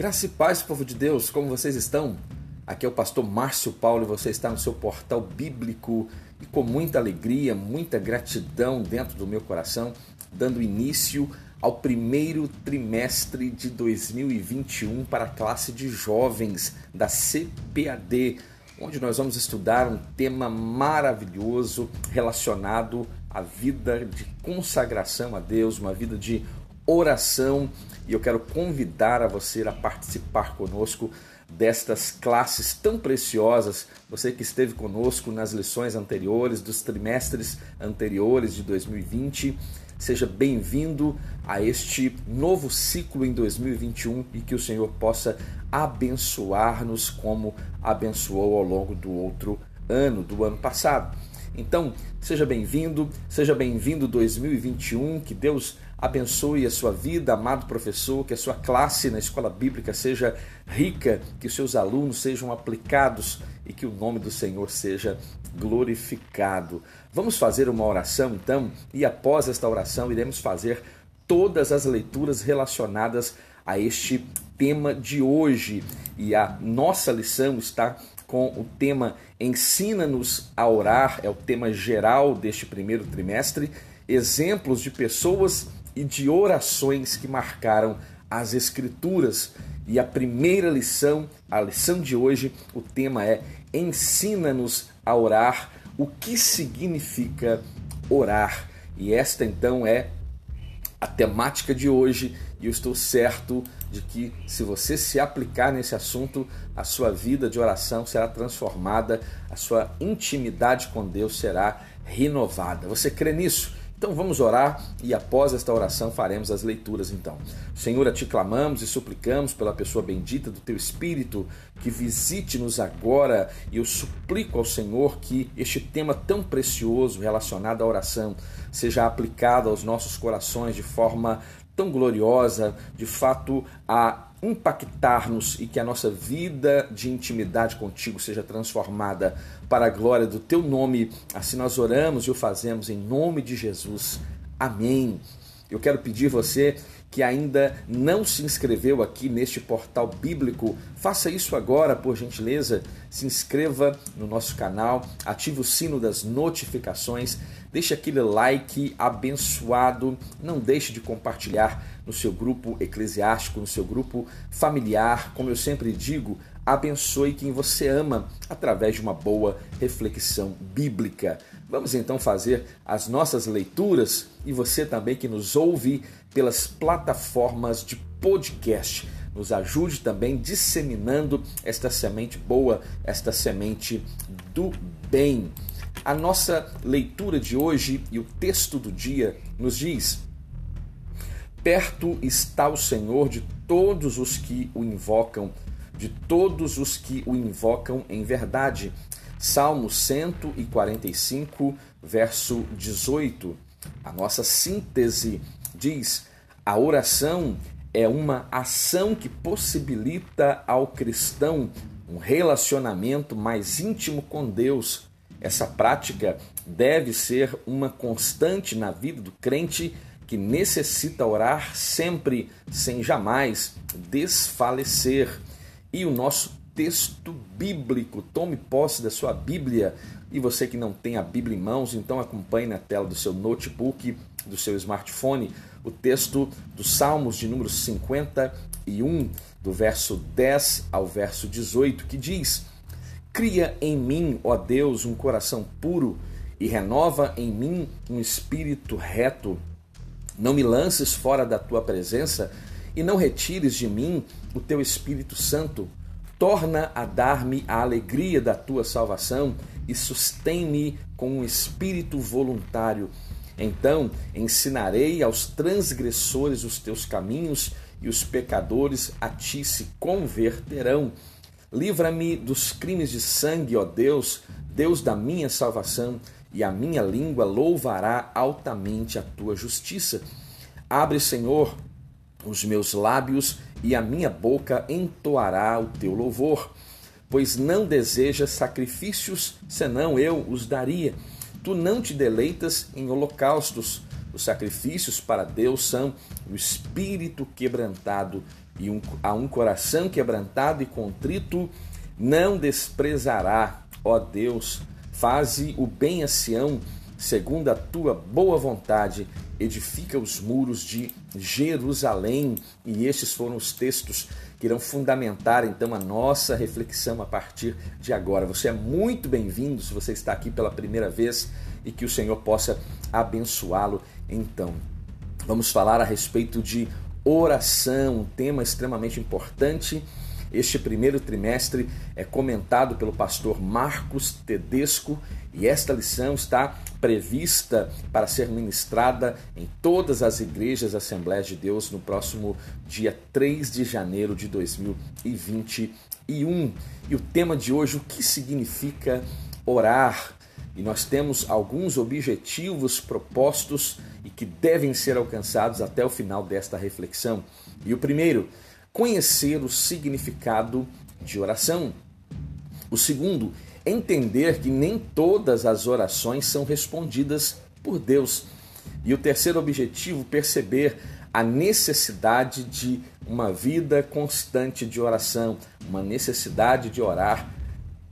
Graça e paz, povo de Deus, como vocês estão? Aqui é o pastor Márcio Paulo e você está no seu portal bíblico e com muita alegria, muita gratidão dentro do meu coração, dando início ao primeiro trimestre de 2021 para a classe de jovens da CPAD, onde nós vamos estudar um tema maravilhoso relacionado à vida de consagração a Deus, uma vida de oração e eu quero convidar a você a participar conosco destas classes tão preciosas. Você que esteve conosco nas lições anteriores, dos trimestres anteriores de 2020, seja bem-vindo a este novo ciclo em 2021 e que o Senhor possa abençoar-nos como abençoou ao longo do outro ano, do ano passado. Então, seja bem-vindo, seja bem-vindo 2021, que Deus abençoe a sua vida, amado professor, que a sua classe na escola bíblica seja rica, que os seus alunos sejam aplicados e que o nome do Senhor seja glorificado. Vamos fazer uma oração então, e após esta oração iremos fazer todas as leituras relacionadas a este tema de hoje. E a nossa lição está com o tema Ensina-nos a orar, é o tema geral deste primeiro trimestre. Exemplos de pessoas e de orações que marcaram as Escrituras. E a primeira lição, a lição de hoje, o tema é Ensina-nos a orar. O que significa orar? E esta então é a temática de hoje, e eu estou certo de que se você se aplicar nesse assunto, a sua vida de oração será transformada, a sua intimidade com Deus será renovada. Você crê nisso? Então vamos orar e após esta oração faremos as leituras então. Senhor, a ti clamamos e suplicamos pela pessoa bendita do teu Espírito que visite-nos agora e eu suplico ao Senhor que este tema tão precioso relacionado à oração seja aplicado aos nossos corações de forma tão gloriosa, de fato a impactar-nos e que a nossa vida de intimidade contigo seja transformada para a glória do teu nome. Assim nós oramos e o fazemos em nome de Jesus. Amém. Eu quero pedir você que ainda não se inscreveu aqui neste portal bíblico, faça isso agora, por gentileza. Se inscreva no nosso canal, ative o sino das notificações, deixe aquele like abençoado, não deixe de compartilhar no seu grupo eclesiástico, no seu grupo familiar. Como eu sempre digo, abençoe quem você ama através de uma boa reflexão bíblica. Vamos então fazer as nossas leituras e você também que nos ouve pelas plataformas de podcast. Nos ajude também disseminando esta semente boa, esta semente do bem. A nossa leitura de hoje e o texto do dia nos diz: Perto está o Senhor de todos os que o invocam, de todos os que o invocam em verdade. Salmo 145, verso 18. A nossa síntese diz: a oração é uma ação que possibilita ao cristão um relacionamento mais íntimo com Deus. Essa prática deve ser uma constante na vida do crente que necessita orar sempre, sem jamais desfalecer. E o nosso texto bíblico. Tome posse da sua Bíblia. E você que não tem a Bíblia em mãos, então acompanhe na tela do seu notebook, do seu smartphone, o texto dos Salmos de número 51, do verso 10 ao verso 18, que diz: Cria em mim, ó Deus, um coração puro e renova em mim um espírito reto. Não me lances fora da tua presença e não retires de mim o teu Espírito Santo torna a dar-me a alegria da tua salvação e sustém-me com um espírito voluntário. Então ensinarei aos transgressores os teus caminhos e os pecadores a ti se converterão. Livra-me dos crimes de sangue, ó Deus, Deus da minha salvação, e a minha língua louvará altamente a tua justiça. Abre, Senhor, os meus lábios e a minha boca entoará o teu louvor. Pois não desejas sacrifícios, senão eu os daria. Tu não te deleitas em holocaustos. Os sacrifícios para Deus são o espírito quebrantado e um, a um coração quebrantado e contrito não desprezará, ó Deus. Faze o bem a Sião, segundo a tua boa vontade, edifica os muros de Jerusalém. E estes foram os textos que irão fundamentar então a nossa reflexão a partir de agora. Você é muito bem-vindo se você está aqui pela primeira vez e que o Senhor possa abençoá-lo então. Vamos falar a respeito de oração, um tema extremamente importante este primeiro trimestre é comentado pelo pastor Marcos Tedesco e esta lição está prevista para ser ministrada em todas as igrejas Assembleias de Deus no próximo dia 3 de janeiro de 2021. E o tema de hoje, o que significa orar? E nós temos alguns objetivos propostos e que devem ser alcançados até o final desta reflexão. E o primeiro, conhecer o significado de oração. O segundo, entender que nem todas as orações são respondidas por Deus. E o terceiro objetivo, perceber a necessidade de uma vida constante de oração, uma necessidade de orar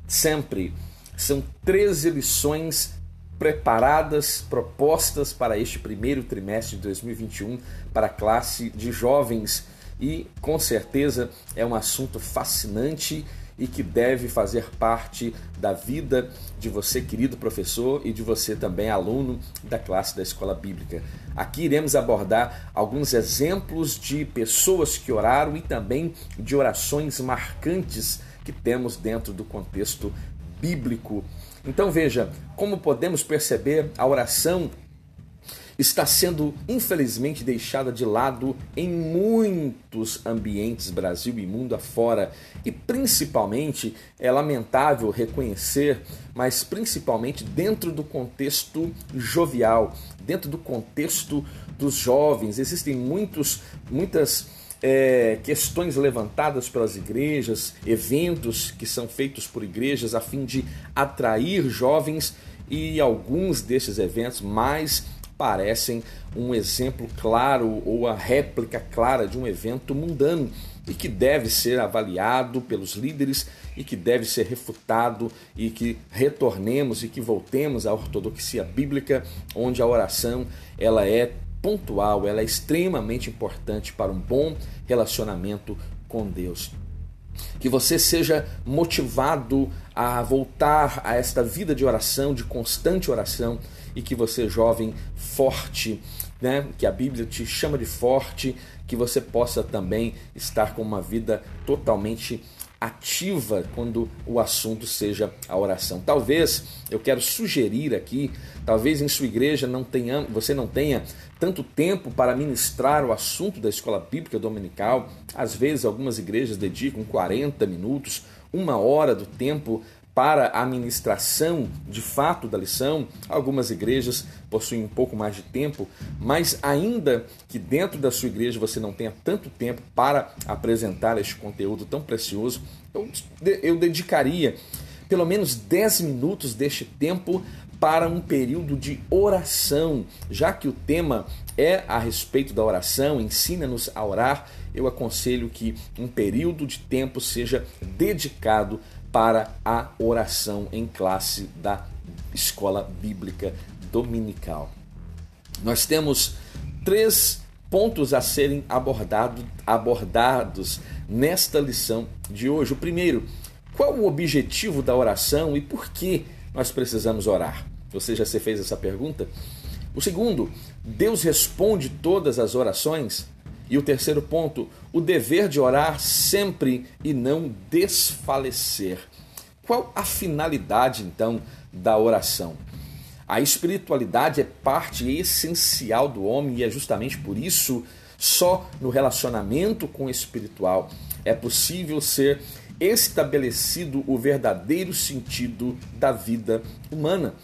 sempre. São 13 lições preparadas, propostas para este primeiro trimestre de 2021 para a classe de jovens e com certeza é um assunto fascinante e que deve fazer parte da vida de você, querido professor, e de você também, aluno da classe da escola bíblica. Aqui iremos abordar alguns exemplos de pessoas que oraram e também de orações marcantes que temos dentro do contexto bíblico. Então veja, como podemos perceber, a oração está sendo infelizmente deixada de lado em muitos ambientes Brasil e mundo afora. E principalmente é lamentável reconhecer, mas principalmente dentro do contexto jovial, dentro do contexto dos jovens, existem muitos, muitas é, questões levantadas pelas igrejas, eventos que são feitos por igrejas a fim de atrair jovens e alguns desses eventos mais parecem um exemplo claro ou a réplica clara de um evento mundano e que deve ser avaliado pelos líderes e que deve ser refutado e que retornemos e que voltemos à ortodoxia bíblica, onde a oração ela é pontual, ela é extremamente importante para um bom relacionamento com Deus. Que você seja motivado a voltar a esta vida de oração, de constante oração, e que você, jovem, forte, né, que a Bíblia te chama de forte, que você possa também estar com uma vida totalmente ativa quando o assunto seja a oração. Talvez eu quero sugerir aqui, talvez em sua igreja não tenha, você não tenha tanto tempo para ministrar o assunto da escola bíblica dominical. Às vezes algumas igrejas dedicam 40 minutos, uma hora do tempo para a ministração de fato da lição. Algumas igrejas possuem um pouco mais de tempo, mas ainda que dentro da sua igreja você não tenha tanto tempo para apresentar este conteúdo tão precioso, eu, eu dedicaria pelo menos 10 minutos deste tempo para um período de oração, já que o tema é a respeito da oração, ensina-nos a orar. Eu aconselho que um período de tempo seja dedicado para a oração em classe da escola bíblica dominical. Nós temos três pontos a serem abordado, abordados nesta lição de hoje. O primeiro, qual o objetivo da oração e por que nós precisamos orar? Você já se fez essa pergunta? O segundo, Deus responde todas as orações? E o terceiro ponto, o dever de orar sempre e não desfalecer. Qual a finalidade então da oração? A espiritualidade é parte essencial do homem e é justamente por isso só no relacionamento com o espiritual é possível ser estabelecido o verdadeiro sentido da vida humana.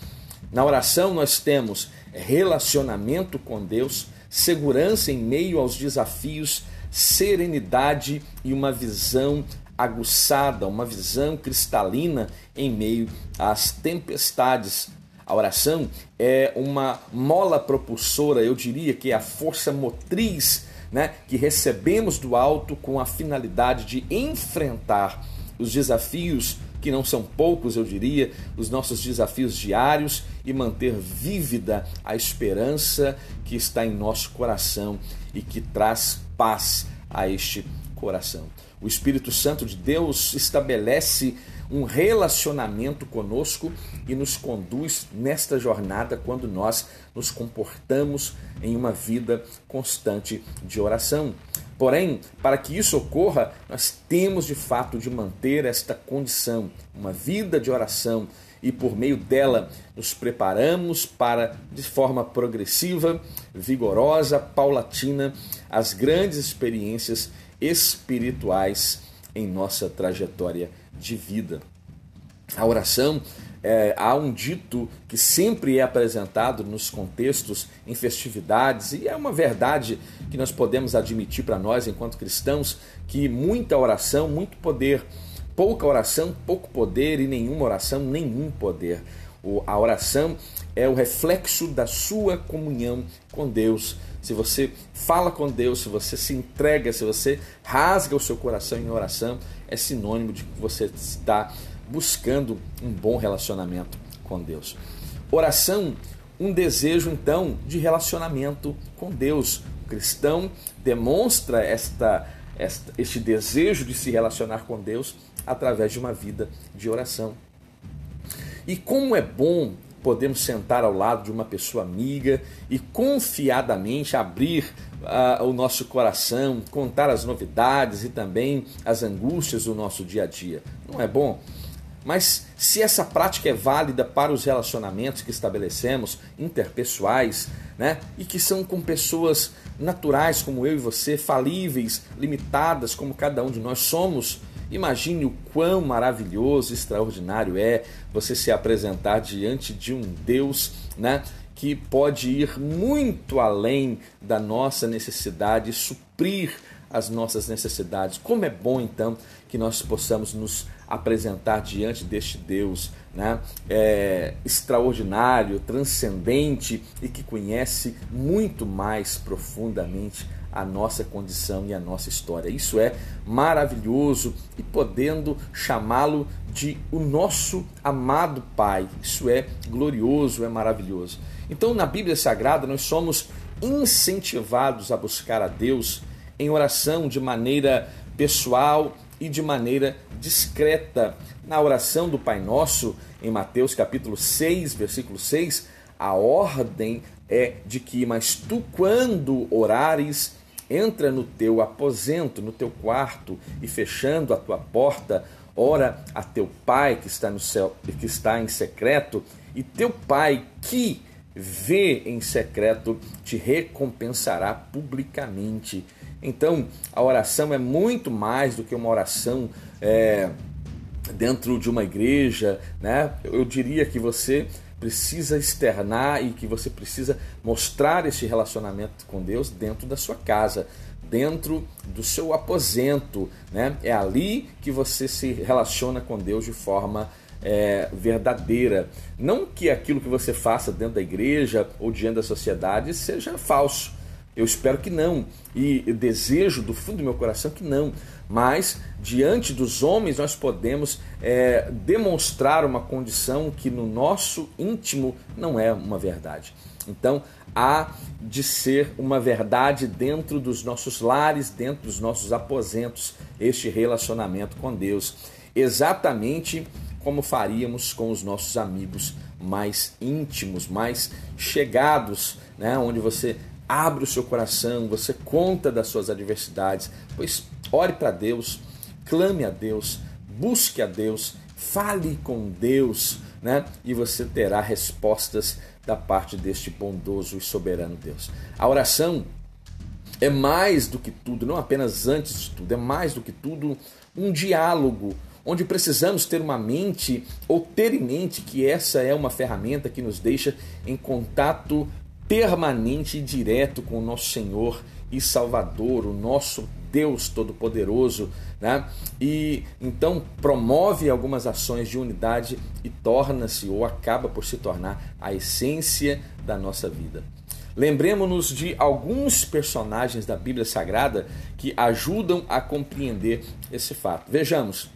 Na oração nós temos relacionamento com Deus, segurança em meio aos desafios, serenidade e uma visão aguçada, uma visão cristalina em meio às tempestades. A oração é uma mola propulsora, eu diria que é a força motriz né, que recebemos do alto com a finalidade de enfrentar os desafios que não são poucos, eu diria, os nossos desafios diários e manter vívida a esperança que está em nosso coração e que traz paz a este coração. O Espírito Santo de Deus estabelece um relacionamento conosco e nos conduz nesta jornada quando nós nos comportamos em uma vida constante de oração. Porém, para que isso ocorra, nós temos de fato de manter esta condição, uma vida de oração, e por meio dela nos preparamos para, de forma progressiva, vigorosa, paulatina, as grandes experiências espirituais em nossa trajetória de vida. A oração é, há um dito que sempre é apresentado nos contextos, em festividades, e é uma verdade que nós podemos admitir para nós, enquanto cristãos, que muita oração, muito poder, pouca oração, pouco poder, e nenhuma oração, nenhum poder. A oração é o reflexo da sua comunhão com Deus. Se você fala com Deus, se você se entrega, se você rasga o seu coração em oração, é sinônimo de que você está buscando um bom relacionamento com Deus. Oração, um desejo então de relacionamento com Deus. O cristão demonstra esta, esta, este desejo de se relacionar com Deus através de uma vida de oração. E como é bom podemos sentar ao lado de uma pessoa amiga e confiadamente abrir uh, o nosso coração, contar as novidades e também as angústias do nosso dia a dia. Não é bom? Mas se essa prática é válida para os relacionamentos que estabelecemos, interpessoais, né, e que são com pessoas naturais como eu e você, falíveis, limitadas como cada um de nós somos, imagine o quão maravilhoso, extraordinário é você se apresentar diante de um Deus, né, que pode ir muito além da nossa necessidade, suprir as nossas necessidades. Como é bom então que nós possamos nos apresentar diante deste Deus né? É, extraordinário, transcendente e que conhece muito mais profundamente a nossa condição e a nossa história. Isso é maravilhoso e podendo chamá-lo de o nosso amado Pai. Isso é glorioso, é maravilhoso. Então, na Bíblia Sagrada, nós somos incentivados a buscar a Deus em oração de maneira pessoal e de maneira discreta. Na oração do Pai Nosso, em Mateus capítulo 6, versículo 6, a ordem é de que, mas tu quando orares, entra no teu aposento, no teu quarto e fechando a tua porta, ora a teu pai que está no céu, que está em secreto, e teu pai que vê em secreto te recompensará publicamente. Então, a oração é muito mais do que uma oração é, dentro de uma igreja, né? Eu diria que você precisa externar e que você precisa mostrar esse relacionamento com Deus dentro da sua casa, dentro do seu aposento, né? É ali que você se relaciona com Deus de forma é, verdadeira. Não que aquilo que você faça dentro da igreja ou diante da sociedade seja falso eu espero que não, e desejo do fundo do meu coração que não, mas diante dos homens nós podemos é, demonstrar uma condição que no nosso íntimo não é uma verdade. Então, há de ser uma verdade dentro dos nossos lares, dentro dos nossos aposentos, este relacionamento com Deus, exatamente como faríamos com os nossos amigos mais íntimos, mais chegados, né? onde você abre o seu coração, você conta das suas adversidades, pois ore para Deus, clame a Deus, busque a Deus, fale com Deus, né? E você terá respostas da parte deste bondoso e soberano Deus. A oração é mais do que tudo, não apenas antes de tudo, é mais do que tudo um diálogo onde precisamos ter uma mente ou ter em mente que essa é uma ferramenta que nos deixa em contato permanente e direto com o nosso Senhor e Salvador, o nosso Deus Todo-Poderoso, né? E então promove algumas ações de unidade e torna-se ou acaba por se tornar a essência da nossa vida. Lembremos-nos de alguns personagens da Bíblia Sagrada que ajudam a compreender esse fato. Vejamos.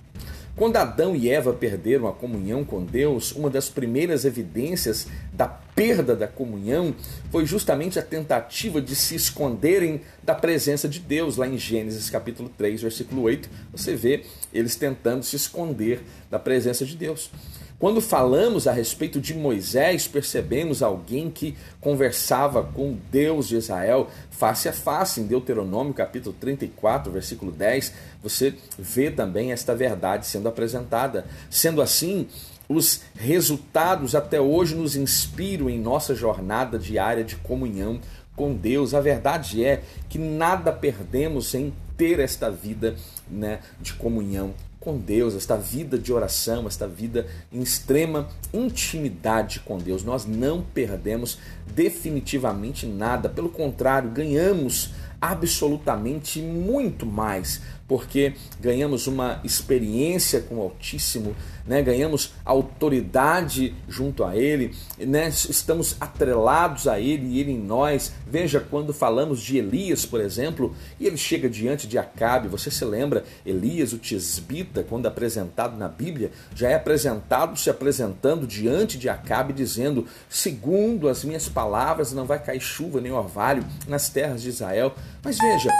Quando Adão e Eva perderam a comunhão com Deus, uma das primeiras evidências da perda da comunhão foi justamente a tentativa de se esconderem da presença de Deus. Lá em Gênesis capítulo 3, versículo 8, você vê eles tentando se esconder da presença de Deus. Quando falamos a respeito de Moisés, percebemos alguém que conversava com Deus de Israel face a face. Em Deuteronômio, capítulo 34, versículo 10, você vê também esta verdade sendo apresentada. Sendo assim, os resultados até hoje nos inspiram em nossa jornada diária de comunhão com Deus. A verdade é que nada perdemos em ter esta vida né, de comunhão com Deus, esta vida de oração, esta vida em extrema intimidade com Deus. Nós não perdemos definitivamente nada, pelo contrário, ganhamos absolutamente muito mais, porque ganhamos uma experiência com o Altíssimo, né? ganhamos autoridade junto a Ele, né? estamos atrelados a Ele e Ele em nós. Veja quando falamos de Elias, por exemplo, e ele chega diante de Acabe, você se lembra, Elias, o tisbita, quando apresentado na Bíblia, já é apresentado se apresentando diante de Acabe, dizendo: segundo as minhas palavras, não vai cair chuva nem orvalho nas terras de Israel. Mas veja,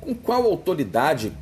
com qual autoridade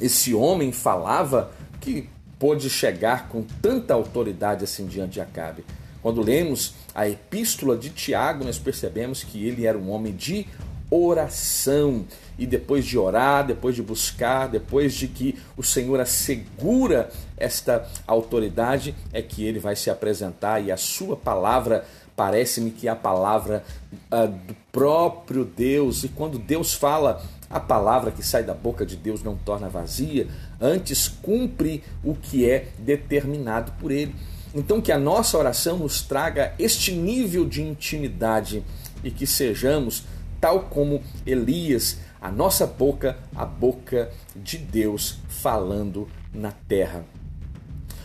esse homem falava que pôde chegar com tanta autoridade assim diante de Acabe? Quando lemos a epístola de Tiago, nós percebemos que ele era um homem de oração. E depois de orar, depois de buscar, depois de que o Senhor assegura esta autoridade, é que ele vai se apresentar e a sua palavra parece-me que é a palavra uh, do próprio Deus. E quando Deus fala, a palavra que sai da boca de Deus não torna vazia, antes cumpre o que é determinado por Ele. Então, que a nossa oração nos traga este nível de intimidade e que sejamos, tal como Elias, a nossa boca, a boca de Deus falando na terra.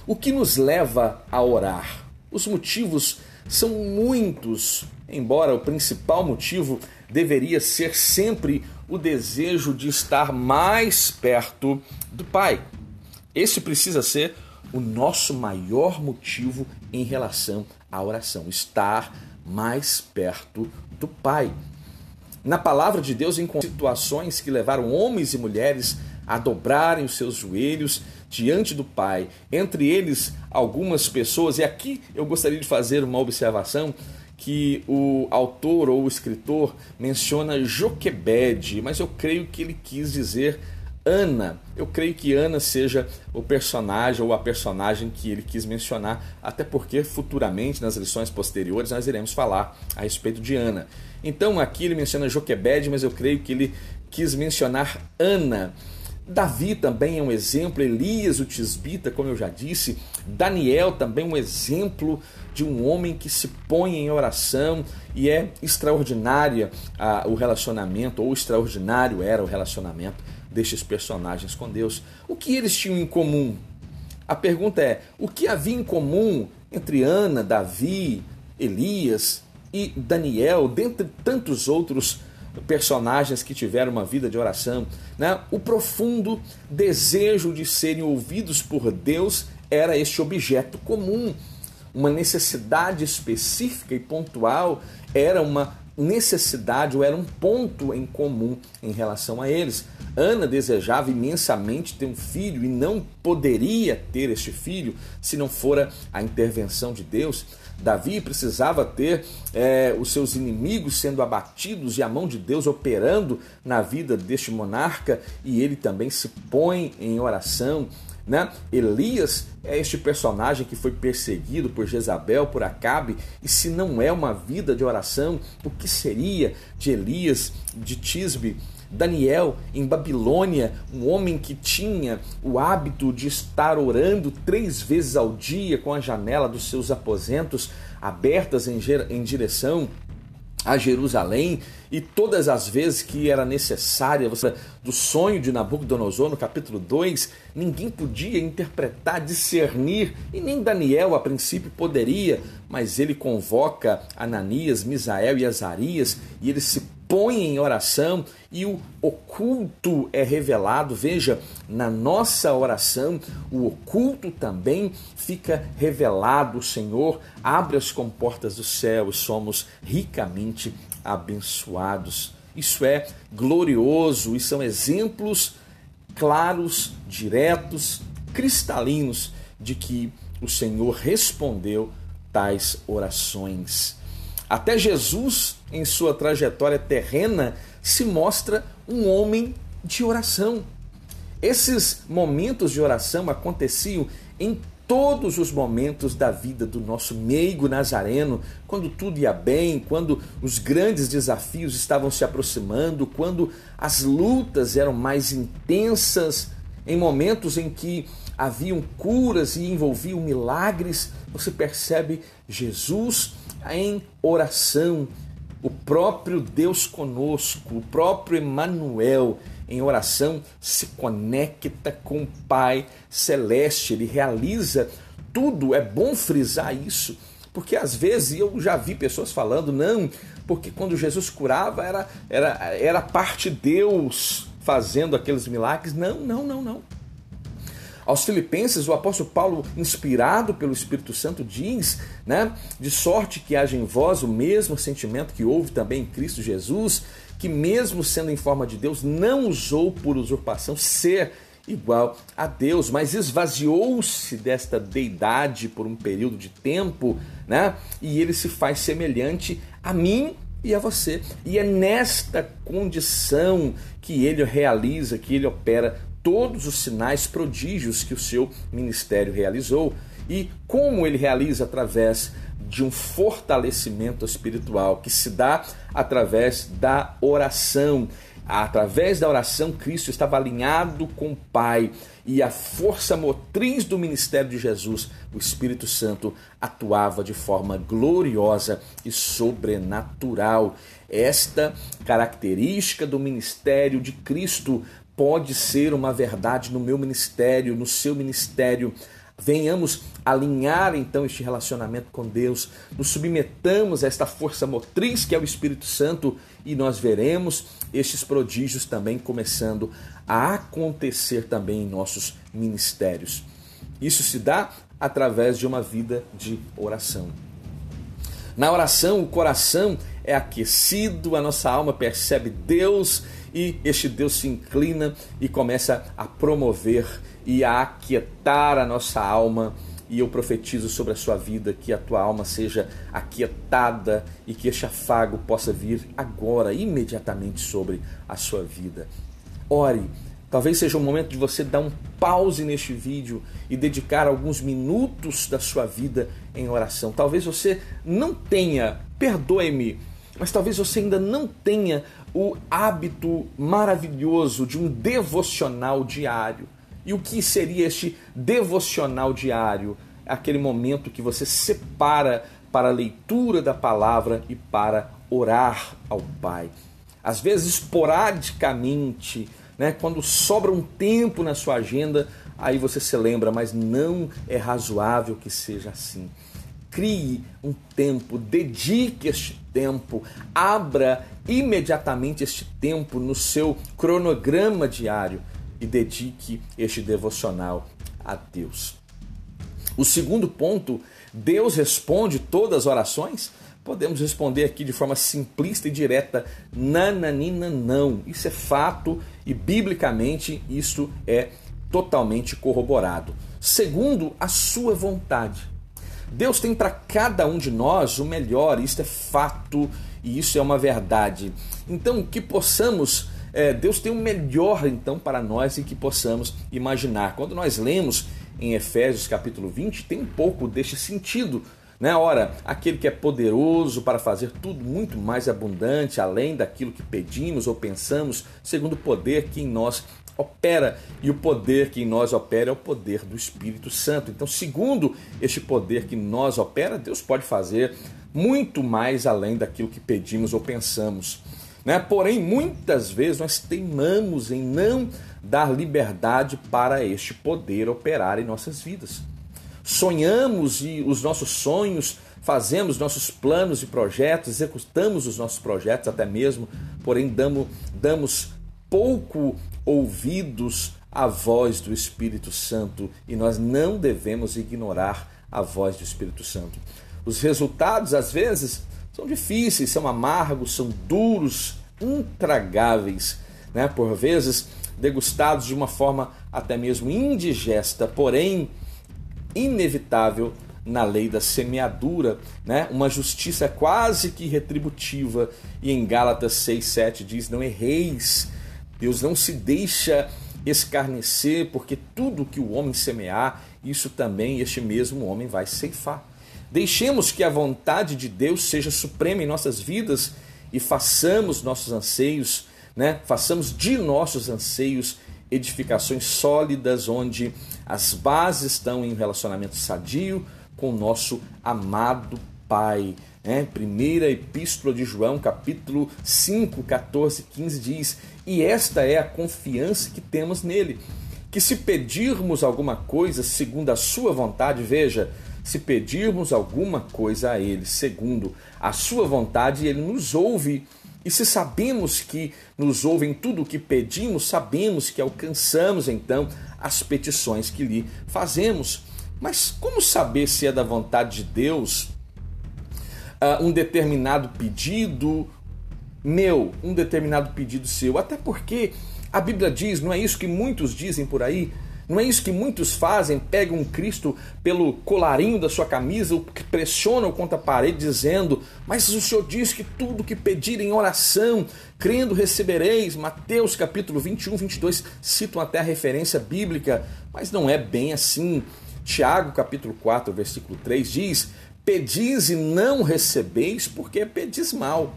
O que nos leva a orar? Os motivos são muitos, embora o principal motivo deveria ser sempre o desejo de estar mais perto do Pai. Esse precisa ser o nosso maior motivo em relação à oração, estar mais perto do Pai. Na palavra de Deus, em situações que levaram homens e mulheres a dobrarem os seus joelhos diante do Pai, entre eles algumas pessoas, e aqui eu gostaria de fazer uma observação que o autor ou o escritor menciona Joquebede, mas eu creio que ele quis dizer Ana. Eu creio que Ana seja o personagem ou a personagem que ele quis mencionar, até porque futuramente, nas lições posteriores, nós iremos falar a respeito de Ana. Então aqui ele menciona Joquebede, mas eu creio que ele quis mencionar Ana. Davi também é um exemplo, Elias, o tisbita, como eu já disse, Daniel também um exemplo de um homem que se põe em oração e é extraordinária ah, o relacionamento, ou extraordinário era o relacionamento destes personagens com Deus. O que eles tinham em comum? A pergunta é: o que havia em comum entre Ana, Davi, Elias e Daniel, dentre tantos outros personagens que tiveram uma vida de oração, né? o profundo desejo de serem ouvidos por Deus era este objeto comum. Uma necessidade específica e pontual era uma necessidade ou era um ponto em comum em relação a eles. Ana desejava imensamente ter um filho e não poderia ter este filho se não fora a intervenção de Deus. Davi precisava ter é, os seus inimigos sendo abatidos e a mão de Deus operando na vida deste monarca, e ele também se põe em oração. Né? Elias é este personagem que foi perseguido por Jezabel, por Acabe, e se não é uma vida de oração, o que seria de Elias, de Tisbe? Daniel, em Babilônia, um homem que tinha o hábito de estar orando três vezes ao dia com a janela dos seus aposentos abertas em, em direção a Jerusalém e todas as vezes que era necessária, você do sonho de Nabucodonosor no capítulo 2, ninguém podia interpretar, discernir, e nem Daniel a princípio poderia, mas ele convoca Ananias, Misael e Azarias e eles se põe em oração e o oculto é revelado. Veja, na nossa oração, o oculto também fica revelado. O Senhor abre as comportas do céu e somos ricamente abençoados. Isso é glorioso e são exemplos claros, diretos, cristalinos de que o Senhor respondeu tais orações. Até Jesus, em sua trajetória terrena, se mostra um homem de oração. Esses momentos de oração aconteciam em todos os momentos da vida do nosso meigo nazareno, quando tudo ia bem, quando os grandes desafios estavam se aproximando, quando as lutas eram mais intensas, em momentos em que haviam curas e envolviam milagres, você percebe Jesus em oração, o próprio Deus conosco, o próprio Emmanuel em oração se conecta com o Pai celeste, ele realiza tudo. É bom frisar isso, porque às vezes eu já vi pessoas falando, não, porque quando Jesus curava era, era, era parte de Deus fazendo aqueles milagres. Não, não, não, não. Aos Filipenses, o apóstolo Paulo, inspirado pelo Espírito Santo, diz, né, de sorte que haja em vós o mesmo sentimento que houve também em Cristo Jesus, que mesmo sendo em forma de Deus, não usou por usurpação ser igual a Deus, mas esvaziou-se desta deidade por um período de tempo, né? E ele se faz semelhante a mim e a você. E é nesta condição que ele realiza, que ele opera todos os sinais prodígios que o seu ministério realizou e como ele realiza através de um fortalecimento espiritual que se dá através da oração. Através da oração, Cristo estava alinhado com o Pai e a força motriz do ministério de Jesus, o Espírito Santo, atuava de forma gloriosa e sobrenatural. Esta característica do ministério de Cristo pode ser uma verdade no meu ministério, no seu ministério. Venhamos alinhar então este relacionamento com Deus, nos submetamos a esta força motriz que é o Espírito Santo e nós veremos estes prodígios também começando a acontecer também em nossos ministérios. Isso se dá através de uma vida de oração. Na oração, o coração é aquecido, a nossa alma percebe Deus e este Deus se inclina e começa a promover e a aquietar a nossa alma. E eu profetizo sobre a sua vida que a tua alma seja aquietada e que este afago possa vir agora, imediatamente sobre a sua vida. Ore, Talvez seja o momento de você dar um pause neste vídeo e dedicar alguns minutos da sua vida em oração. Talvez você não tenha, perdoe-me, mas talvez você ainda não tenha o hábito maravilhoso de um devocional diário. E o que seria este devocional diário? Aquele momento que você separa para a leitura da palavra e para orar ao Pai. Às vezes, esporadicamente, né, quando sobra um tempo na sua agenda, aí você se lembra, mas não é razoável que seja assim. Crie um tempo, dedique este tempo, abra imediatamente este tempo no seu cronograma diário e dedique este devocional a Deus. O segundo ponto, Deus responde todas as orações? Podemos responder aqui de forma simplista e direta: nananina não. Isso é fato e biblicamente isso é totalmente corroborado. Segundo, a sua vontade. Deus tem para cada um de nós o melhor, isso é fato e isso é uma verdade. Então, que possamos, é, Deus tem o melhor então para nós e que possamos imaginar. Quando nós lemos em Efésios capítulo 20, tem um pouco deste sentido. Né? Ora, aquele que é poderoso para fazer tudo muito mais abundante, além daquilo que pedimos ou pensamos, segundo o poder que em nós opera e o poder que em nós opera é o poder do Espírito Santo. Então, segundo este poder que em nós opera, Deus pode fazer muito mais além daquilo que pedimos ou pensamos. Né? Porém, muitas vezes nós teimamos em não dar liberdade para este poder operar em nossas vidas. Sonhamos e os nossos sonhos, fazemos nossos planos e projetos, executamos os nossos projetos até mesmo, porém damos, damos pouco ouvidos à voz do Espírito Santo e nós não devemos ignorar a voz do Espírito Santo. Os resultados, às vezes, são difíceis, são amargos, são duros, intragáveis, né? por vezes degustados de uma forma até mesmo indigesta, porém inevitável na lei da semeadura, né? uma justiça quase que retributiva. E em Gálatas 6,7 diz: Não erreis, Deus não se deixa escarnecer, porque tudo que o homem semear, isso também este mesmo homem vai ceifar. Deixemos que a vontade de Deus seja suprema em nossas vidas e façamos nossos anseios, né? Façamos de nossos anseios edificações sólidas onde as bases estão em um relacionamento sadio com o nosso amado Pai. Né? Primeira Epístola de João, capítulo 5, 14, 15 diz: E esta é a confiança que temos nele, que se pedirmos alguma coisa segundo a sua vontade, veja, se pedirmos alguma coisa a ele segundo a sua vontade, ele nos ouve. E se sabemos que nos ouve em tudo o que pedimos, sabemos que alcançamos então as petições que lhe fazemos. Mas como saber se é da vontade de Deus uh, um determinado pedido meu, um determinado pedido seu? Até porque a Bíblia diz, não é isso que muitos dizem por aí? Não é isso que muitos fazem? Pegam Cristo pelo colarinho da sua camisa, que pressionam contra a parede, dizendo: Mas o Senhor diz que tudo que pedirem em oração, crendo recebereis. Mateus capítulo 21, 22 citam até a referência bíblica, mas não é bem assim. Tiago capítulo 4, versículo 3 diz: Pedis e não recebeis, porque pedis mal.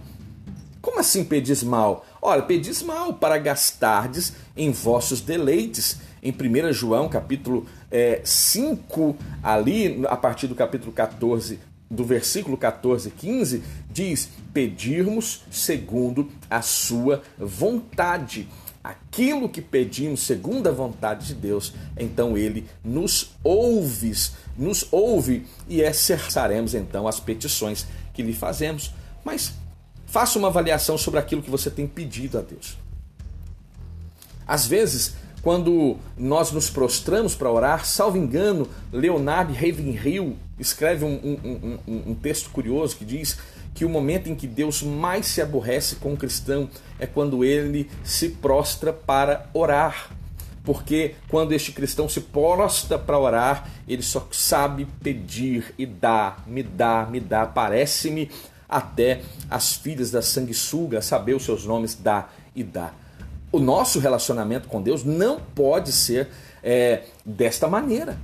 Como assim pedis mal? Ora, pedis mal para gastardes em vossos deleites em 1 João, capítulo é, 5, ali, a partir do capítulo 14, do versículo 14 15, diz: Pedirmos segundo a sua vontade. Aquilo que pedimos segundo a vontade de Deus, então ele nos ouve, nos ouve e exerçaremos então as petições que lhe fazemos. Mas faça uma avaliação sobre aquilo que você tem pedido a Deus. Às vezes, quando nós nos prostramos para orar, salvo engano, Leonardo Ravenhill escreve um, um, um, um, texto curioso que diz que o momento em que Deus mais se aborrece com o cristão é quando ele se prostra para orar. Porque quando este cristão se prostra para orar, ele só sabe pedir e dá, me dá, me dá. Parece-me até as filhas da sanguessuga saber os seus nomes, dá e dá o nosso relacionamento com Deus não pode ser é, desta maneira.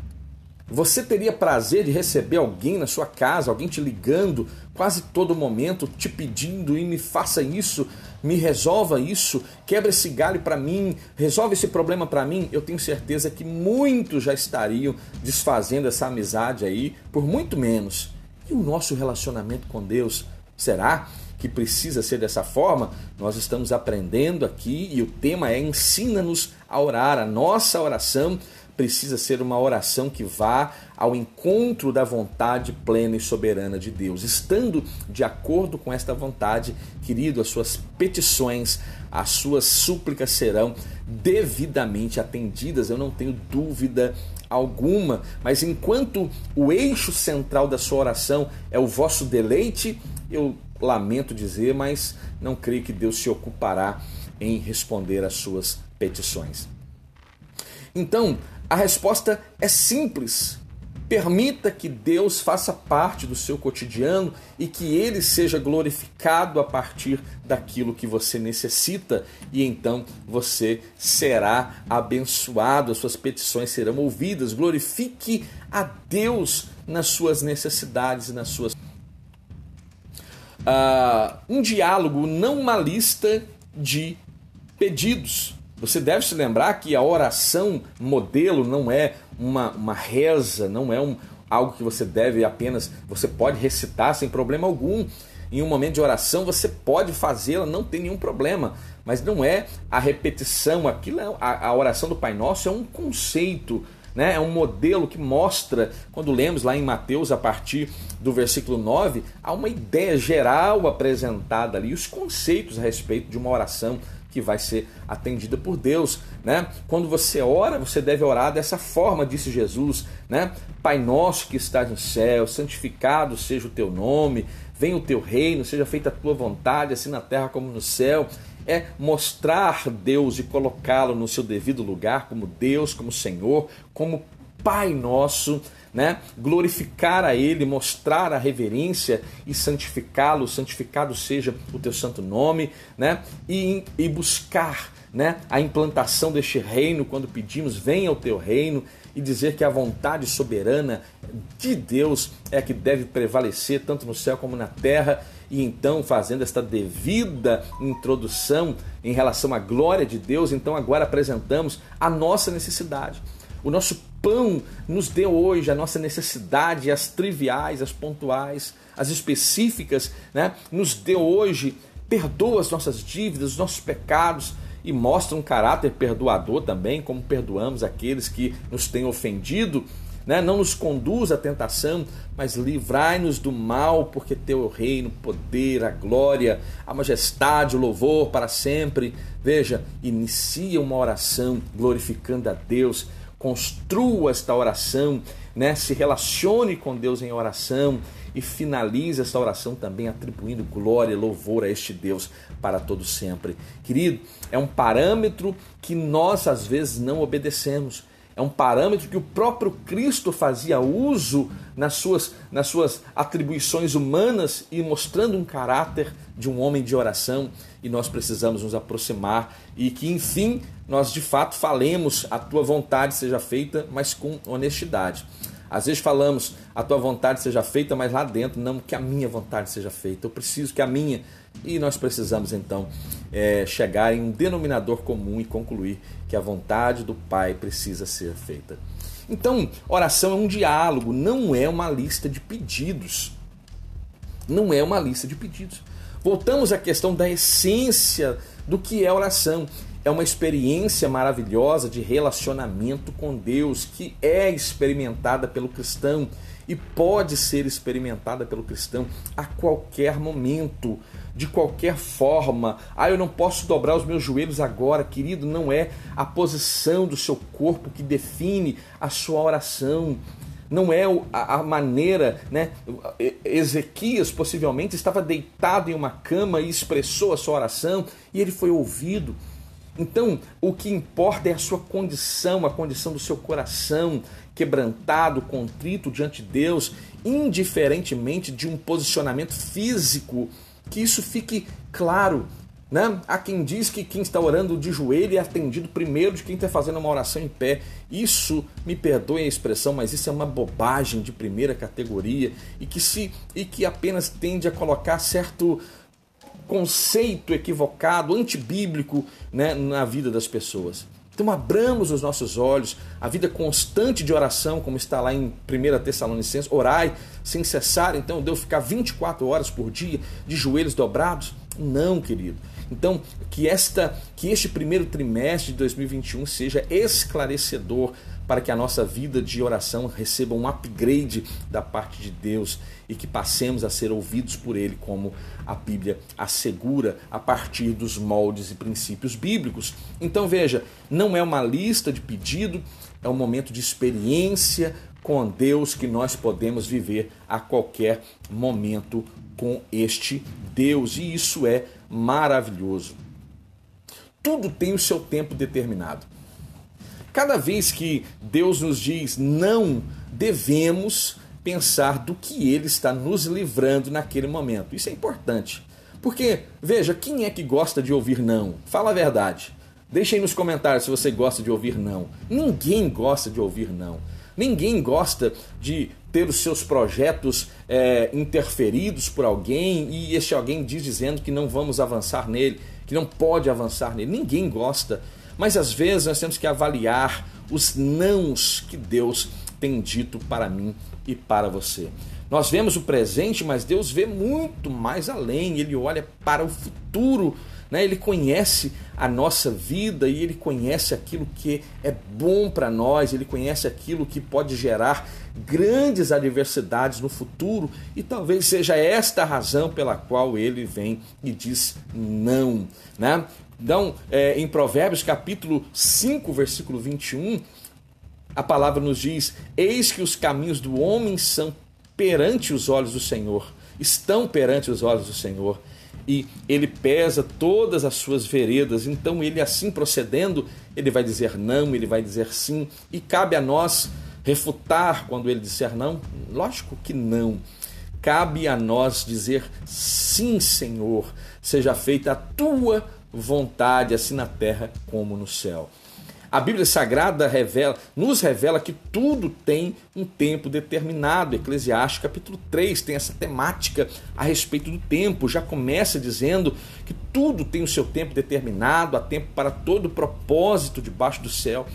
Você teria prazer de receber alguém na sua casa, alguém te ligando quase todo momento, te pedindo e me faça isso, me resolva isso, quebra esse galho para mim, resolve esse problema para mim. Eu tenho certeza que muitos já estariam desfazendo essa amizade aí por muito menos. E o nosso relacionamento com Deus será que precisa ser dessa forma, nós estamos aprendendo aqui e o tema é ensina-nos a orar. A nossa oração precisa ser uma oração que vá ao encontro da vontade plena e soberana de Deus. Estando de acordo com esta vontade, querido, as suas petições, as suas súplicas serão devidamente atendidas, eu não tenho dúvida alguma. Mas enquanto o eixo central da sua oração é o vosso deleite, eu lamento dizer, mas não creio que Deus se ocupará em responder às suas petições. Então, a resposta é simples. Permita que Deus faça parte do seu cotidiano e que ele seja glorificado a partir daquilo que você necessita, e então você será abençoado, as suas petições serão ouvidas. Glorifique a Deus nas suas necessidades e nas suas uh, um diálogo, não uma lista de pedidos. Você deve se lembrar que a oração modelo não é uma, uma reza, não é um, algo que você deve apenas, você pode recitar sem problema algum. Em um momento de oração você pode fazê-la, não tem nenhum problema, mas não é a repetição, aquilo é, a, a oração do Pai Nosso é um conceito, né? É um modelo que mostra, quando lemos lá em Mateus, a partir do versículo 9, há uma ideia geral apresentada ali, os conceitos a respeito de uma oração que vai ser atendida por Deus, né? Quando você ora, você deve orar dessa forma, disse Jesus, né? Pai nosso que estás no céu, santificado seja o teu nome, venha o teu reino, seja feita a tua vontade, assim na terra como no céu. É mostrar Deus e colocá-lo no seu devido lugar, como Deus, como Senhor, como Pai nosso, né? glorificar a Ele, mostrar a reverência e santificá-lo, santificado seja o teu santo nome, né? e, e buscar né? a implantação deste reino, quando pedimos, venha o teu reino, e dizer que a vontade soberana de Deus é que deve prevalecer tanto no céu como na terra, e então fazendo esta devida introdução em relação à glória de Deus, então agora apresentamos a nossa necessidade. O nosso pão nos deu hoje a nossa necessidade, as triviais, as pontuais, as específicas, né? Nos deu hoje, perdoa as nossas dívidas, os nossos pecados e mostra um caráter perdoador também, como perdoamos aqueles que nos têm ofendido. Né? Não nos conduz à tentação, mas livrai-nos do mal, porque teu reino, o poder, a glória, a majestade, o louvor para sempre. Veja, inicia uma oração glorificando a Deus construa esta oração, né? se relacione com Deus em oração e finalize esta oração também atribuindo glória e louvor a este Deus para todo sempre. Querido, é um parâmetro que nós às vezes não obedecemos. É um parâmetro que o próprio Cristo fazia uso nas suas, nas suas atribuições humanas e mostrando um caráter de um homem de oração. E nós precisamos nos aproximar e que, enfim, nós de fato falemos a tua vontade seja feita, mas com honestidade. Às vezes falamos a tua vontade seja feita, mas lá dentro não que a minha vontade seja feita. Eu preciso que a minha. E nós precisamos então é, chegar em um denominador comum e concluir que a vontade do Pai precisa ser feita. Então, oração é um diálogo, não é uma lista de pedidos. Não é uma lista de pedidos. Voltamos à questão da essência do que é oração. É uma experiência maravilhosa de relacionamento com Deus que é experimentada pelo cristão e pode ser experimentada pelo cristão a qualquer momento, de qualquer forma. Ah, eu não posso dobrar os meus joelhos agora, querido. Não é a posição do seu corpo que define a sua oração. Não é a maneira, né? Ezequias possivelmente estava deitado em uma cama e expressou a sua oração e ele foi ouvido. Então, o que importa é a sua condição, a condição do seu coração quebrantado, contrito diante de Deus, indiferentemente de um posicionamento físico, que isso fique claro. Né? Há quem diz que quem está orando de joelho é atendido primeiro de quem está fazendo uma oração em pé. Isso, me perdoe a expressão, mas isso é uma bobagem de primeira categoria e que, se, e que apenas tende a colocar certo conceito equivocado, antibíblico né, na vida das pessoas. Então abramos os nossos olhos, a vida constante de oração, como está lá em 1 Tessalonicenses, orai sem cessar, então Deus ficar 24 horas por dia de joelhos dobrados? Não, querido. Então, que esta que este primeiro trimestre de 2021 seja esclarecedor para que a nossa vida de oração receba um upgrade da parte de Deus e que passemos a ser ouvidos por Ele, como a Bíblia assegura a partir dos moldes e princípios bíblicos. Então veja, não é uma lista de pedido, é um momento de experiência com Deus que nós podemos viver a qualquer momento com este Deus, e isso é maravilhoso. Tudo tem o seu tempo determinado. Cada vez que Deus nos diz não, devemos pensar do que Ele está nos livrando naquele momento. Isso é importante. Porque, veja, quem é que gosta de ouvir não? Fala a verdade. Deixe aí nos comentários se você gosta de ouvir não. Ninguém gosta de ouvir não. Ninguém gosta de ter os seus projetos é, interferidos por alguém e este alguém diz dizendo que não vamos avançar nele, que não pode avançar nele. Ninguém gosta. Mas às vezes nós temos que avaliar os nãos que Deus tem dito para mim e para você. Nós vemos o presente, mas Deus vê muito mais além, ele olha para o futuro. Né? Ele conhece a nossa vida e ele conhece aquilo que é bom para nós, ele conhece aquilo que pode gerar grandes adversidades no futuro e talvez seja esta a razão pela qual ele vem e diz não. Né? Então, é, em Provérbios capítulo 5, versículo 21, a palavra nos diz: Eis que os caminhos do homem são perante os olhos do Senhor, estão perante os olhos do Senhor, e ele pesa todas as suas veredas. Então, ele assim procedendo, ele vai dizer não, ele vai dizer sim, e cabe a nós refutar quando ele disser não? Lógico que não. Cabe a nós dizer sim, Senhor, seja feita a tua vontade, assim na terra como no céu. A Bíblia Sagrada revela, nos revela que tudo tem um tempo determinado. Eclesiastes capítulo 3 tem essa temática a respeito do tempo. Já começa dizendo que tudo tem o seu tempo determinado, há tempo para todo propósito debaixo do céu.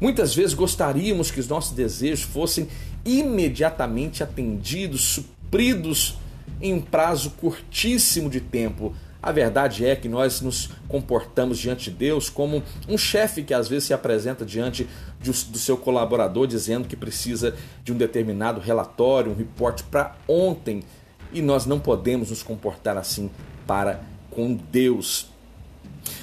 Muitas vezes gostaríamos que os nossos desejos fossem imediatamente atendidos, supridos em um prazo curtíssimo de tempo, a verdade é que nós nos comportamos diante de Deus como um chefe que às vezes se apresenta diante do seu colaborador dizendo que precisa de um determinado relatório, um reporte para ontem. E nós não podemos nos comportar assim para com Deus.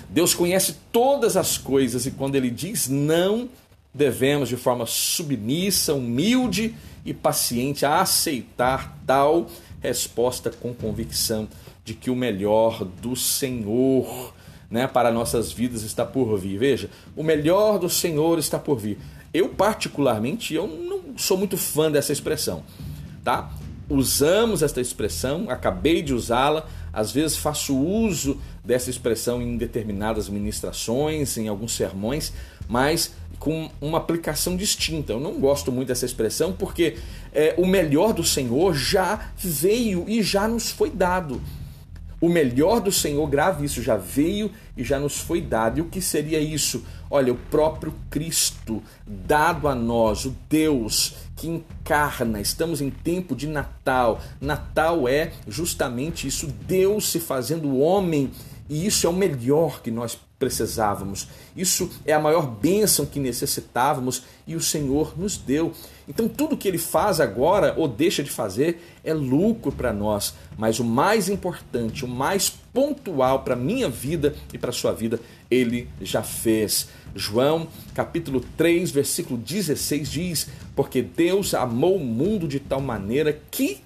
Deus conhece todas as coisas e quando ele diz não, devemos de forma submissa, humilde e paciente aceitar tal resposta com convicção de que o melhor do Senhor né, para nossas vidas está por vir. Veja, o melhor do Senhor está por vir. Eu, particularmente, eu não sou muito fã dessa expressão. Tá? Usamos esta expressão, acabei de usá-la, às vezes faço uso dessa expressão em determinadas ministrações, em alguns sermões, mas com uma aplicação distinta. Eu não gosto muito dessa expressão porque é, o melhor do Senhor já veio e já nos foi dado. O melhor do Senhor, grave isso, já veio e já nos foi dado. E o que seria isso? Olha, o próprio Cristo dado a nós, o Deus que encarna. Estamos em tempo de Natal. Natal é justamente isso, Deus se fazendo homem. E isso é o melhor que nós precisávamos. Isso é a maior bênção que necessitávamos e o Senhor nos deu. Então, tudo que ele faz agora ou deixa de fazer é lucro para nós, mas o mais importante, o mais pontual para a minha vida e para a sua vida, ele já fez. João, capítulo 3, versículo 16 diz: Porque Deus amou o mundo de tal maneira que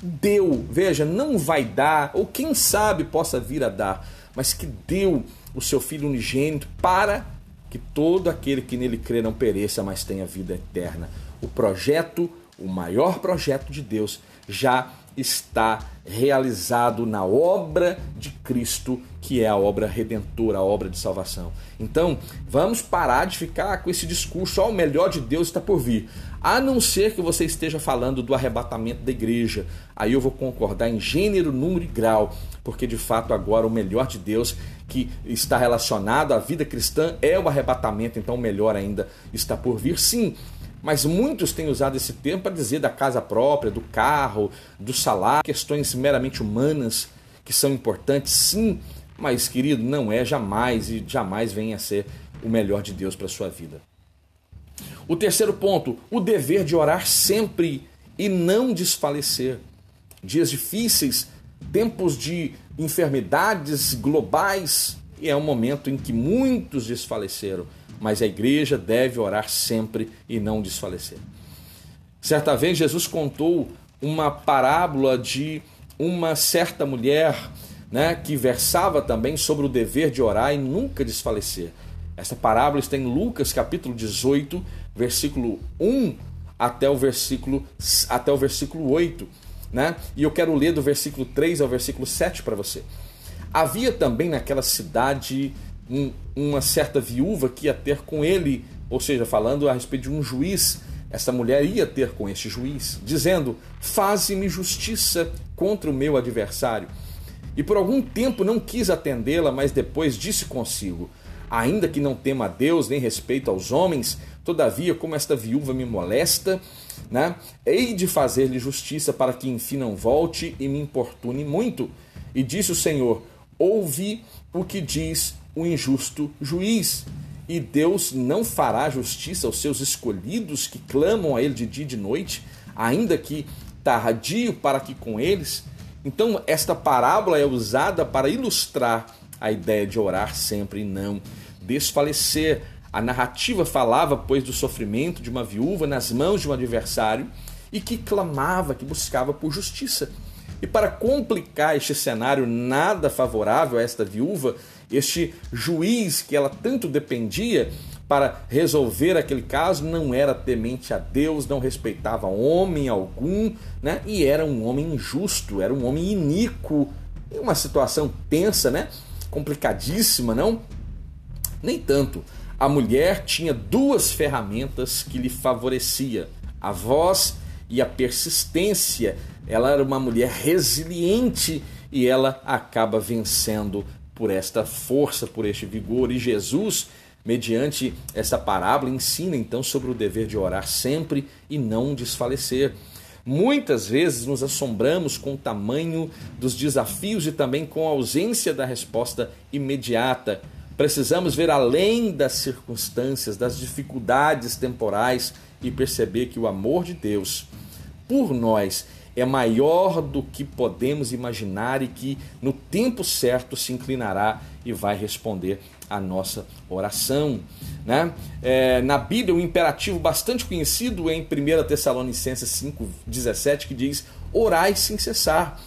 deu, veja, não vai dar, ou quem sabe possa vir a dar, mas que deu o seu Filho unigênito para que todo aquele que nele crê não pereça, mas tenha vida eterna. O projeto, o maior projeto de Deus, já está realizado na obra de Cristo, que é a obra redentora, a obra de salvação. Então, vamos parar de ficar com esse discurso, ó, o melhor de Deus está por vir. A não ser que você esteja falando do arrebatamento da igreja. Aí eu vou concordar em gênero, número e grau, porque de fato agora o melhor de Deus que está relacionado à vida cristã é o arrebatamento, então melhor ainda está por vir. Sim, mas muitos têm usado esse termo para dizer da casa própria, do carro, do salário, questões meramente humanas que são importantes, sim, mas querido, não é jamais e jamais venha a ser o melhor de Deus para a sua vida. O terceiro ponto, o dever de orar sempre e não desfalecer. Dias difíceis, tempos de enfermidades globais, e é um momento em que muitos desfaleceram, mas a igreja deve orar sempre e não desfalecer. Certa vez Jesus contou uma parábola de uma certa mulher né, que versava também sobre o dever de orar e nunca desfalecer. Essa parábola está em Lucas capítulo 18, versículo 1 até o versículo, até o versículo 8 né? E eu quero ler do versículo 3 ao versículo 7 para você. Havia também naquela cidade um, uma certa viúva que ia ter com ele, ou seja, falando a respeito de um juiz, essa mulher ia ter com este juiz, dizendo: Faze-me justiça contra o meu adversário. E por algum tempo não quis atendê-la, mas depois disse consigo: Ainda que não tema a Deus nem respeito aos homens, todavia, como esta viúva me molesta, né? Hei de fazer-lhe justiça para que enfim não volte e me importune muito. E disse o Senhor: Ouvi o que diz o injusto juiz. E Deus não fará justiça aos seus escolhidos que clamam a Ele de dia e de noite, ainda que tardio para que com eles. Então, esta parábola é usada para ilustrar a ideia de orar sempre e não desfalecer. A narrativa falava, pois, do sofrimento de uma viúva nas mãos de um adversário e que clamava, que buscava por justiça. E para complicar este cenário nada favorável a esta viúva, este juiz que ela tanto dependia para resolver aquele caso não era temente a Deus, não respeitava homem algum, né? E era um homem injusto, era um homem iníquo, uma situação tensa, né? Complicadíssima, não? Nem tanto. A mulher tinha duas ferramentas que lhe favorecia: a voz e a persistência. Ela era uma mulher resiliente e ela acaba vencendo por esta força, por este vigor. E Jesus, mediante essa parábola, ensina então sobre o dever de orar sempre e não desfalecer. Muitas vezes nos assombramos com o tamanho dos desafios e também com a ausência da resposta imediata. Precisamos ver além das circunstâncias, das dificuldades temporais e perceber que o amor de Deus por nós é maior do que podemos imaginar e que no tempo certo se inclinará e vai responder a nossa oração. Né? É, na Bíblia, um imperativo bastante conhecido é em 1 Tessalonicenses 5,17 que diz: Orai sem cessar.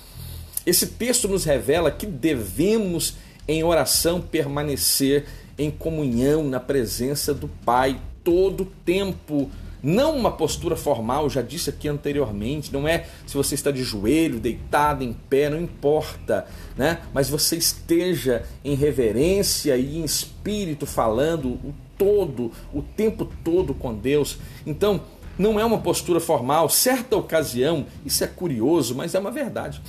Esse texto nos revela que devemos, em oração, permanecer em comunhão na presença do Pai todo o tempo não uma postura formal, já disse aqui anteriormente, não é se você está de joelho, deitado, em pé, não importa, né? Mas você esteja em reverência e em espírito falando o todo, o tempo todo com Deus. Então, não é uma postura formal. Certa ocasião, isso é curioso, mas é uma verdade.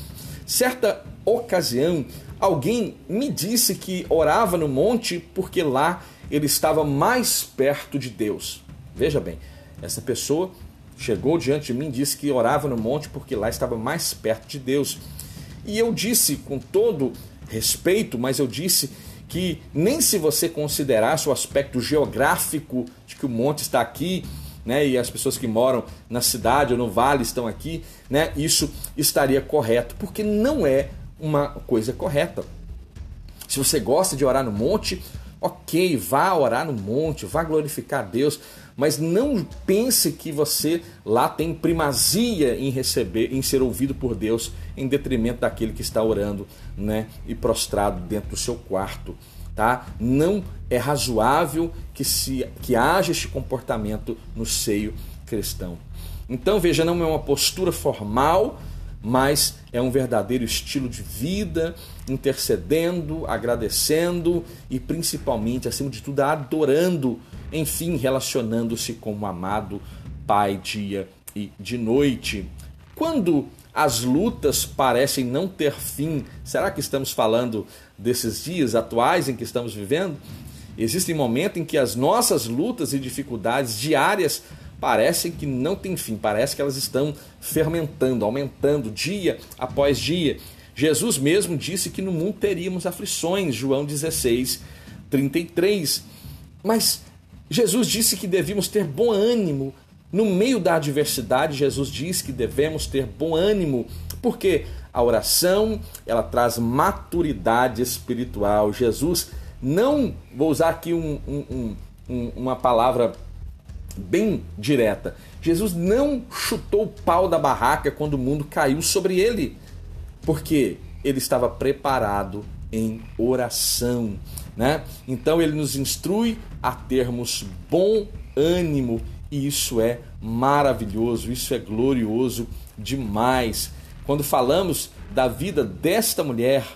Certa ocasião, alguém me disse que orava no monte porque lá ele estava mais perto de Deus. Veja bem, essa pessoa chegou diante de mim e disse que orava no monte porque lá estava mais perto de Deus. E eu disse com todo respeito, mas eu disse que nem se você considerasse o aspecto geográfico de que o monte está aqui, né, e as pessoas que moram na cidade ou no vale estão aqui, né, isso estaria correto, porque não é uma coisa correta. Se você gosta de orar no monte, ok, vá orar no monte, vá glorificar a Deus, mas não pense que você lá tem primazia em receber, em ser ouvido por Deus, em detrimento daquele que está orando, né, e prostrado dentro do seu quarto, tá? Não é razoável que se que haja este comportamento no seio cristão. Então, veja, não é uma postura formal, mas é um verdadeiro estilo de vida, intercedendo, agradecendo e principalmente, acima de tudo, adorando enfim, relacionando-se com o amado Pai dia e de noite. Quando as lutas parecem não ter fim, será que estamos falando desses dias atuais em que estamos vivendo? Existem momentos em que as nossas lutas e dificuldades diárias parecem que não têm fim, parece que elas estão fermentando, aumentando dia após dia. Jesus mesmo disse que no mundo teríamos aflições, João 16, 33. Mas Jesus disse que devíamos ter bom ânimo. No meio da adversidade, Jesus diz que devemos ter bom ânimo, porque a oração ela traz maturidade espiritual. Jesus não, vou usar aqui um, um, um, uma palavra bem direta, Jesus não chutou o pau da barraca quando o mundo caiu sobre ele, porque ele estava preparado em oração. Né? Então ele nos instrui a termos bom ânimo e isso é maravilhoso, isso é glorioso demais. Quando falamos da vida desta mulher,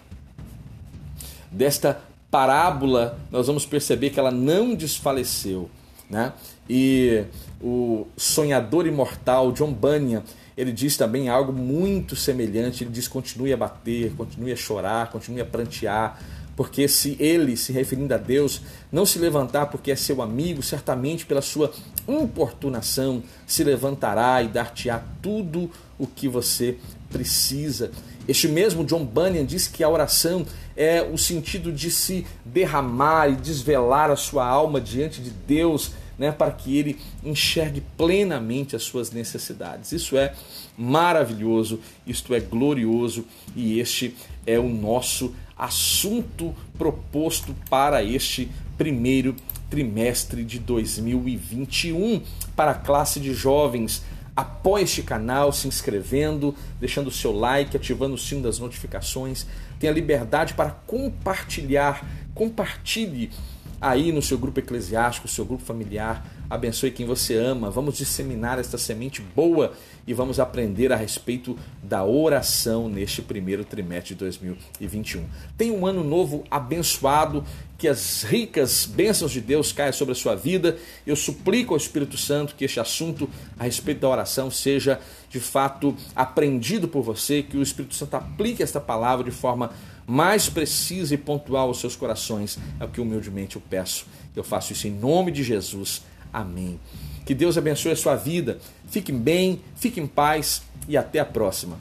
desta parábola, nós vamos perceber que ela não desfaleceu. Né? E o sonhador imortal John Bunyan, ele diz também algo muito semelhante. Ele diz: continue a bater, continue a chorar, continue a prantear, porque se ele, se referindo a Deus, não se levantar porque é seu amigo, certamente pela sua importunação se levantará e dar-te-á tudo o que você precisa. Este mesmo John Bunyan diz que a oração é o sentido de se derramar e desvelar a sua alma diante de Deus, né, para que ele enxergue plenamente as suas necessidades. Isso é maravilhoso, isto é glorioso e este é o nosso assunto proposto para este primeiro trimestre de 2021 para a classe de jovens. Apoie este canal se inscrevendo, deixando o seu like, ativando o sino das notificações. Tenha liberdade para compartilhar. Compartilhe aí no seu grupo eclesiástico, seu grupo familiar. Abençoe quem você ama. Vamos disseminar esta semente boa e vamos aprender a respeito da oração neste primeiro trimestre de 2021. Tenha um ano novo abençoado, que as ricas bênçãos de Deus caiam sobre a sua vida. Eu suplico ao Espírito Santo que este assunto a respeito da oração seja de fato aprendido por você, que o Espírito Santo aplique esta palavra de forma mais precisa e pontual aos seus corações. É o que humildemente eu peço. Eu faço isso em nome de Jesus. Amém. Que Deus abençoe a sua vida. Fique bem, fique em paz e até a próxima.